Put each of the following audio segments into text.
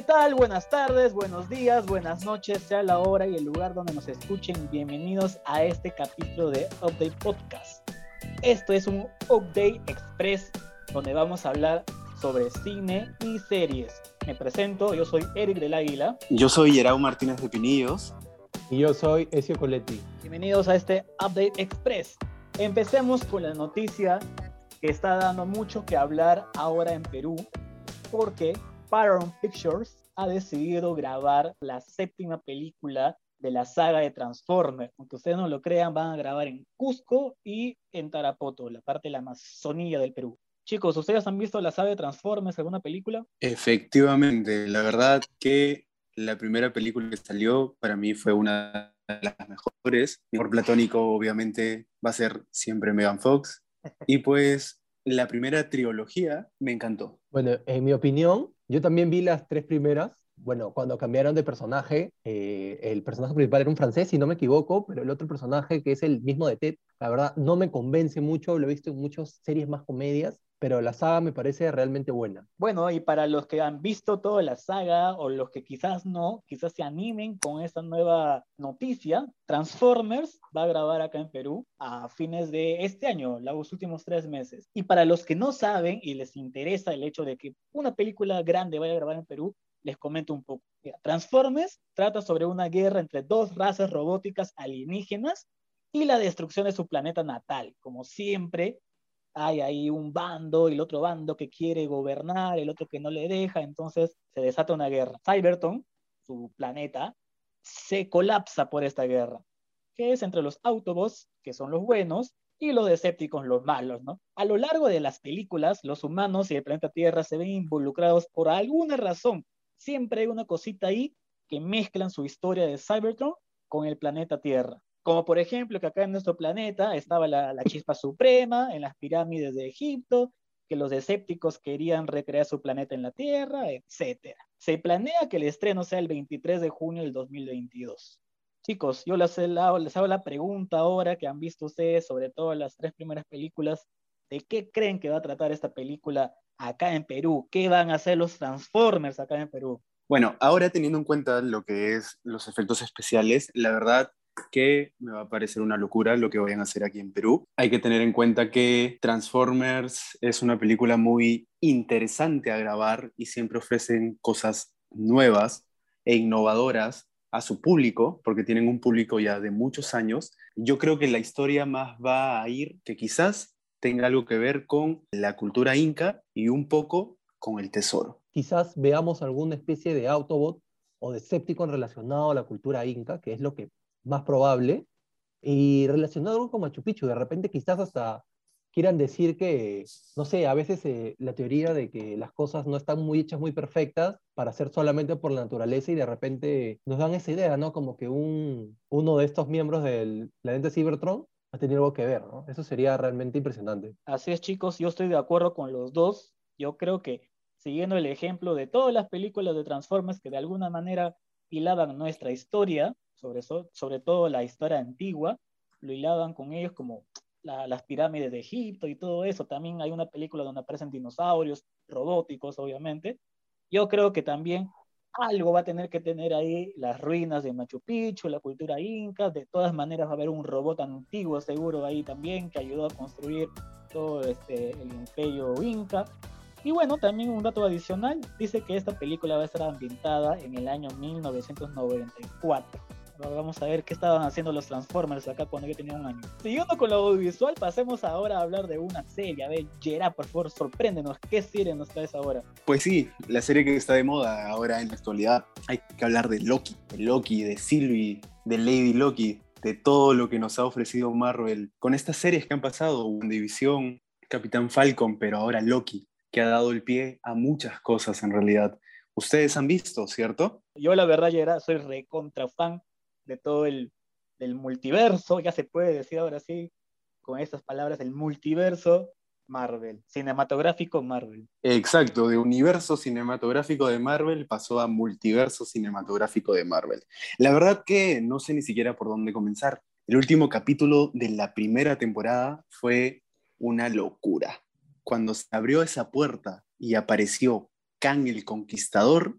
¿Qué tal? Buenas tardes, buenos días, buenas noches, sea la hora y el lugar donde nos escuchen. Bienvenidos a este capítulo de Update Podcast. Esto es un Update Express donde vamos a hablar sobre cine y series. Me presento, yo soy Eric del Águila. Yo soy Yerau Martínez de Pinillos. Y yo soy Ezio Coletti. Bienvenidos a este Update Express. Empecemos con la noticia que está dando mucho que hablar ahora en Perú, porque Paramount Pictures ha decidido grabar la séptima película de la saga de Transformers. Aunque ustedes no lo crean, van a grabar en Cusco y en Tarapoto, la parte de la Amazonía del Perú. Chicos, ¿ustedes han visto la saga de Transformers, alguna película? Efectivamente, la verdad que la primera película que salió para mí fue una de las mejores. Mejor platónico, obviamente, va a ser siempre Megan Fox. Y pues la primera trilogía me encantó. Bueno, en mi opinión, yo también vi las tres primeras. Bueno, cuando cambiaron de personaje, eh, el personaje principal era un francés, si no me equivoco, pero el otro personaje, que es el mismo de Ted, la verdad no me convence mucho, lo he visto en muchas series más comedias, pero la saga me parece realmente buena. Bueno, y para los que han visto toda la saga o los que quizás no, quizás se animen con esta nueva noticia, Transformers va a grabar acá en Perú a fines de este año, los últimos tres meses. Y para los que no saben y les interesa el hecho de que una película grande vaya a grabar en Perú, les comento un poco. Transformers trata sobre una guerra entre dos razas robóticas alienígenas y la destrucción de su planeta natal. Como siempre, hay ahí un bando y el otro bando que quiere gobernar, el otro que no le deja, entonces se desata una guerra. Cybertron, su planeta, se colapsa por esta guerra, que es entre los Autobots, que son los buenos, y los Decepticons, los malos, ¿no? A lo largo de las películas, los humanos y el planeta Tierra se ven involucrados por alguna razón. Siempre hay una cosita ahí que mezclan su historia de Cybertron con el planeta Tierra. Como por ejemplo que acá en nuestro planeta estaba la, chispa suprema en las pirámides de Egipto, que los escépticos querían recrear su planeta en la Tierra, etc. Se planea que el estreno sea el 23 de junio del 2022. Chicos, yo les, les hago la pregunta ahora que han visto ustedes, sobre todo las tres primeras películas, ¿de qué creen que va a tratar esta película acá en Perú? ¿Qué van a hacer los Transformers acá en Perú? Bueno, ahora teniendo en cuenta lo que es los efectos especiales, la verdad que me va a parecer una locura lo que vayan a hacer aquí en Perú. Hay que tener en cuenta que Transformers es una película muy interesante a grabar y siempre ofrecen cosas nuevas e innovadoras a su público, porque tienen un público ya de muchos años. Yo creo que la historia más va a ir que quizás tenga algo que ver con la cultura inca y un poco con el tesoro. Quizás veamos alguna especie de Autobot o de Decepticon relacionado a la cultura inca, que es lo que más probable, y relacionado con Machu Picchu, de repente quizás hasta quieran decir que, no sé, a veces eh, la teoría de que las cosas no están muy hechas, muy perfectas, para ser solamente por la naturaleza y de repente nos dan esa idea, ¿no? Como que un, uno de estos miembros del planeta Cybertron ha tenido algo que ver, ¿no? Eso sería realmente impresionante. Así es, chicos, yo estoy de acuerdo con los dos. Yo creo que siguiendo el ejemplo de todas las películas de Transformers que de alguna manera hilaban nuestra historia, sobre, sobre todo la historia antigua, lo hilaban con ellos como las pirámides de Egipto y todo eso. También hay una película donde aparecen dinosaurios, robóticos, obviamente. Yo creo que también algo va a tener que tener ahí las ruinas de Machu Picchu, la cultura inca. De todas maneras va a haber un robot antiguo seguro ahí también que ayudó a construir todo este, el imperio inca. Y bueno, también un dato adicional, dice que esta película va a estar ambientada en el año 1994. Vamos a ver qué estaban haciendo los Transformers acá cuando yo tenía un año. Siguiendo con lo audiovisual, pasemos ahora a hablar de una serie. A ver, Gerard, por favor, sorpréndenos. ¿Qué serie nos traes ahora? Pues sí, la serie que está de moda ahora en la actualidad. Hay que hablar de Loki, de Loki, de Sylvie, de Lady Loki, de todo lo que nos ha ofrecido Marvel. Con estas series que han pasado, División, Capitán Falcon, pero ahora Loki, que ha dado el pie a muchas cosas en realidad. Ustedes han visto, ¿cierto? Yo la verdad, Gerard, soy recontra fan de todo el multiverso, ya se puede decir ahora sí, con estas palabras, el multiverso Marvel, cinematográfico Marvel. Exacto, de universo cinematográfico de Marvel pasó a multiverso cinematográfico de Marvel. La verdad que no sé ni siquiera por dónde comenzar. El último capítulo de la primera temporada fue una locura. Cuando se abrió esa puerta y apareció Kang el Conquistador,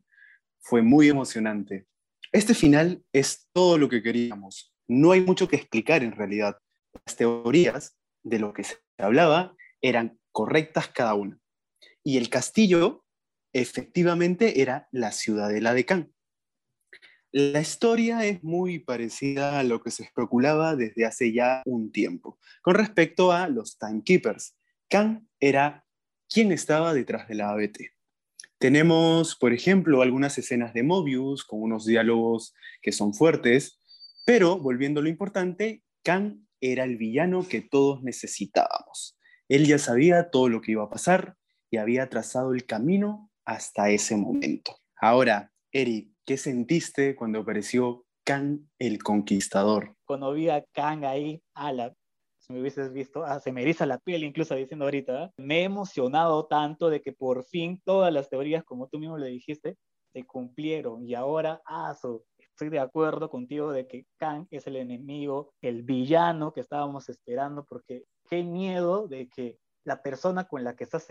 fue muy emocionante. Este final es todo lo que queríamos. No hay mucho que explicar en realidad. Las teorías de lo que se hablaba eran correctas cada una. Y el castillo efectivamente era la ciudadela de Khan. La historia es muy parecida a lo que se especulaba desde hace ya un tiempo con respecto a los Timekeepers. Khan era quien estaba detrás de la ABT. Tenemos, por ejemplo, algunas escenas de Mobius con unos diálogos que son fuertes, pero volviendo a lo importante, Khan era el villano que todos necesitábamos. Él ya sabía todo lo que iba a pasar y había trazado el camino hasta ese momento. Ahora, Eric, ¿qué sentiste cuando apareció Khan el Conquistador? Cuando vi a Khan ahí, ala, me hubieses visto, ah, se me eriza la piel incluso diciendo ahorita, ¿eh? me he emocionado tanto de que por fin todas las teorías, como tú mismo le dijiste, se cumplieron y ahora, ah, estoy de acuerdo contigo de que Khan es el enemigo, el villano que estábamos esperando, porque qué miedo de que la persona con la que estás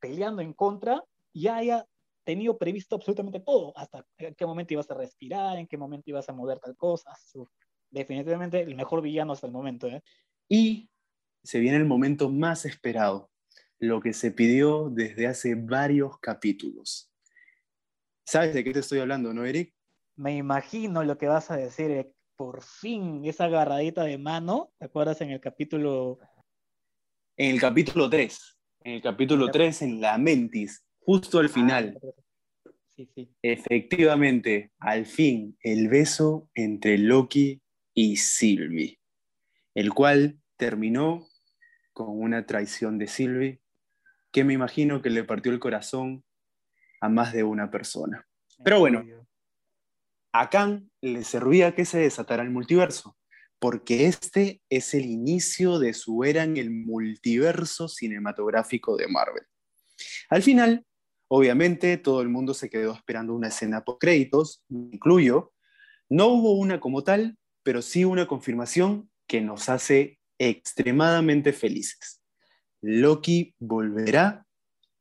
peleando en contra ya haya tenido previsto absolutamente todo, hasta en qué momento ibas a respirar, en qué momento ibas a mover tal cosa. Definitivamente el mejor villano hasta el momento. ¿eh? Y se viene el momento más esperado, lo que se pidió desde hace varios capítulos. ¿Sabes de qué te estoy hablando, no, Eric? Me imagino lo que vas a decir. Eh, por fin, esa agarradita de mano, ¿te acuerdas en el capítulo? En el capítulo 3. En el capítulo 3, en la Mentis justo al ah, final. Sí, sí. Efectivamente, al fin, el beso entre Loki y Sylvie, el cual terminó con una traición de Sylvie que me imagino que le partió el corazón a más de una persona. Pero bueno, a Khan le servía que se desatara el multiverso, porque este es el inicio de su era en el multiverso cinematográfico de Marvel. Al final, Obviamente todo el mundo se quedó esperando una escena post créditos, incluyo. No hubo una como tal, pero sí una confirmación que nos hace extremadamente felices. Loki volverá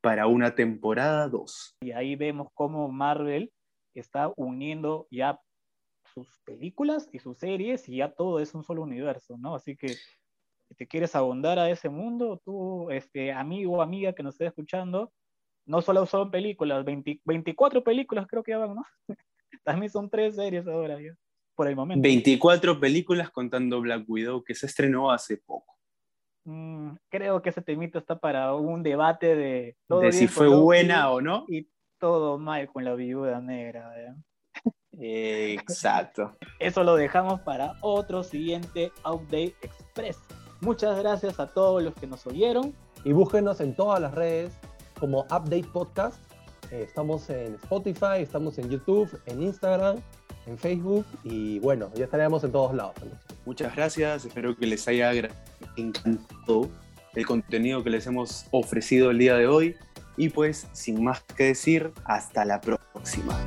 para una temporada 2. Y ahí vemos cómo Marvel está uniendo ya sus películas y sus series y ya todo es un solo universo, ¿no? Así que si te quieres abondar a ese mundo, tú, este amigo o amiga que nos esté escuchando, no solo son películas, 24 películas creo que van, ¿no? También son tres series ahora, ya, por el momento. 24 películas contando Black Widow, que se estrenó hace poco. Mm, creo que ese temito está para un debate de... de si fue buena o no. Y todo mal con la viuda negra. exacto. Eso lo dejamos para otro siguiente Update Express. Muchas gracias a todos los que nos oyeron. Y búsquenos en todas las redes como Update Podcast. Eh, estamos en Spotify, estamos en YouTube, en Instagram, en Facebook y bueno, ya estaremos en todos lados. Muchas gracias, espero que les haya encantado el contenido que les hemos ofrecido el día de hoy y pues sin más que decir, hasta la próxima.